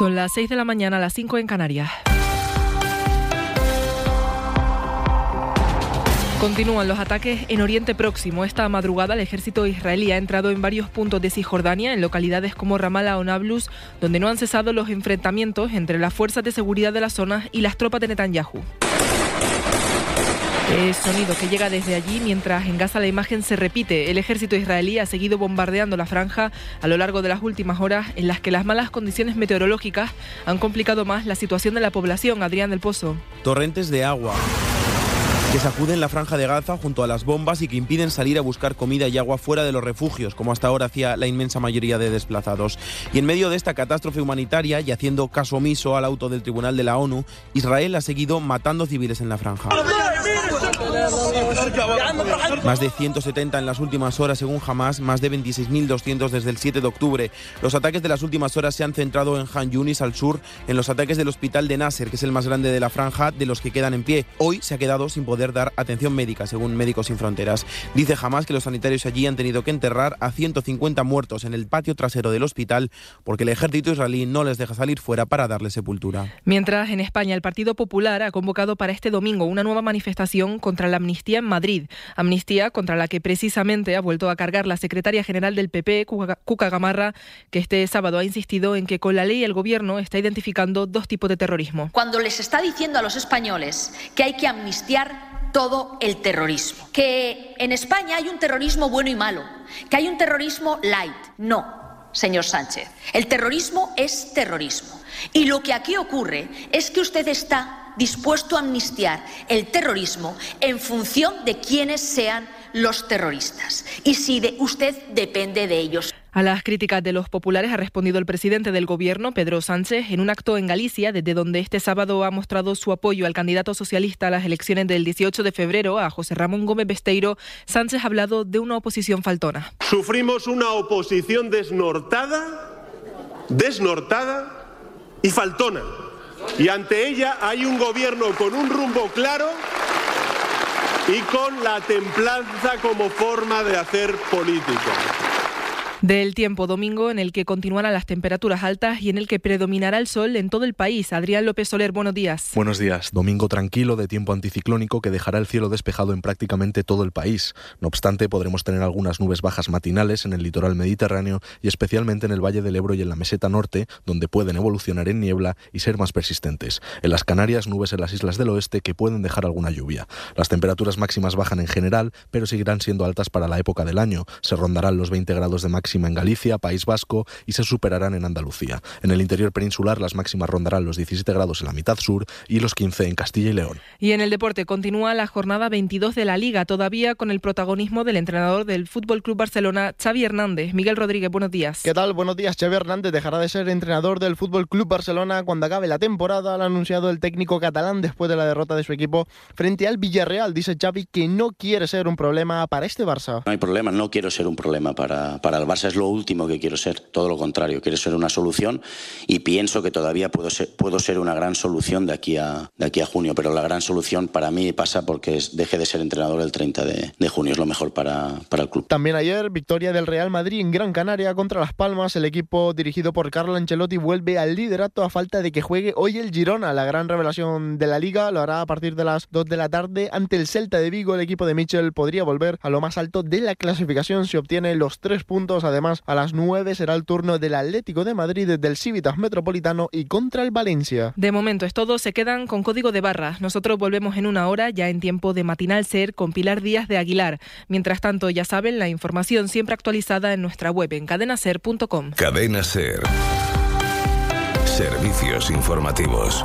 Son las 6 de la mañana, las 5 en Canarias. Continúan los ataques en Oriente Próximo. Esta madrugada el ejército israelí ha entrado en varios puntos de Cisjordania, en localidades como Ramallah o Nablus, donde no han cesado los enfrentamientos entre las fuerzas de seguridad de la zona y las tropas de Netanyahu. El sonido que llega desde allí mientras en Gaza la imagen se repite. El ejército israelí ha seguido bombardeando la franja a lo largo de las últimas horas en las que las malas condiciones meteorológicas han complicado más la situación de la población. Adrián del Pozo. Torrentes de agua que sacuden la franja de Gaza junto a las bombas y que impiden salir a buscar comida y agua fuera de los refugios, como hasta ahora hacía la inmensa mayoría de desplazados. Y en medio de esta catástrofe humanitaria y haciendo caso omiso al auto del Tribunal de la ONU, Israel ha seguido matando civiles en la franja. Más de 170 en las últimas horas según Hamas, más de 26.200 desde el 7 de octubre. Los ataques de las últimas horas se han centrado en Han Yunis al sur, en los ataques del hospital de Nasser, que es el más grande de la franja, de los que quedan en pie. Hoy se ha quedado sin poder dar atención médica, según Médicos Sin Fronteras. Dice Hamas que los sanitarios allí han tenido que enterrar a 150 muertos en el patio trasero del hospital porque el ejército israelí no les deja salir fuera para darle sepultura. Mientras en España el Partido Popular ha convocado para este domingo una nueva manifestación contra la amnistía en Madrid. Amnistía contra la que precisamente ha vuelto a cargar la secretaria general del PP, Cuca Gamarra, que este sábado ha insistido en que con la ley el gobierno está identificando dos tipos de terrorismo. Cuando les está diciendo a los españoles que hay que amnistiar todo el terrorismo. Que en España hay un terrorismo bueno y malo, que hay un terrorismo light. No, señor Sánchez. El terrorismo es terrorismo. Y lo que aquí ocurre es que usted está dispuesto a amnistiar el terrorismo en función de quiénes sean los terroristas y si de usted depende de ellos. A las críticas de los populares ha respondido el presidente del Gobierno, Pedro Sánchez, en un acto en Galicia, desde donde este sábado ha mostrado su apoyo al candidato socialista a las elecciones del 18 de febrero, a José Ramón Gómez Besteiro. Sánchez ha hablado de una oposición faltona. Sufrimos una oposición desnortada, desnortada y faltona. Y ante ella hay un gobierno con un rumbo claro y con la templanza como forma de hacer política. Del tiempo domingo en el que continuarán las temperaturas altas y en el que predominará el sol en todo el país. Adrián López Soler, buenos días. Buenos días. Domingo tranquilo de tiempo anticiclónico que dejará el cielo despejado en prácticamente todo el país. No obstante, podremos tener algunas nubes bajas matinales en el litoral mediterráneo y especialmente en el Valle del Ebro y en la meseta norte, donde pueden evolucionar en niebla y ser más persistentes. En las Canarias, nubes en las islas del oeste que pueden dejar alguna lluvia. Las temperaturas máximas bajan en general, pero seguirán siendo altas para la época del año. Se rondarán los 20 grados de máxima en Galicia, País Vasco y se superarán en Andalucía. En el interior peninsular las máximas rondarán los 17 grados en la mitad sur y los 15 en Castilla y León. Y en el deporte continúa la jornada 22 de la Liga, todavía con el protagonismo del entrenador del Fútbol Club Barcelona, Xavi Hernández. Miguel Rodríguez, buenos días. ¿Qué tal? Buenos días. Xavi Hernández dejará de ser entrenador del Fútbol Club Barcelona cuando acabe la temporada, lo ha anunciado el técnico catalán después de la derrota de su equipo frente al Villarreal. Dice Xavi que no quiere ser un problema para este Barça. No hay problema, no quiero ser un problema para, para el Barça, es lo último que quiero ser, todo lo contrario, quiero ser una solución y pienso que todavía puedo ser, puedo ser una gran solución de aquí, a, de aquí a junio, pero la gran solución para mí pasa porque es, deje de ser entrenador el 30 de, de junio, es lo mejor para, para, el club. También ayer, victoria del Real Madrid en Gran Canaria contra Las Palmas, el equipo dirigido por Carlo Ancelotti vuelve al liderato a falta de que juegue hoy el Girona, la gran revelación de la liga, lo hará a partir de las 2 de la tarde ante el Celta de Vigo, el equipo de Mitchell podría volver a lo más alto de la clasificación si obtiene los tres puntos Además, a las 9 será el turno del Atlético de Madrid desde el Civitas Metropolitano y contra el Valencia. De momento es todo, se quedan con código de barra. Nosotros volvemos en una hora, ya en tiempo de matinal ser, con Pilar Díaz de Aguilar. Mientras tanto, ya saben, la información siempre actualizada en nuestra web en cadenaser.com. Cadena Ser. Servicios informativos.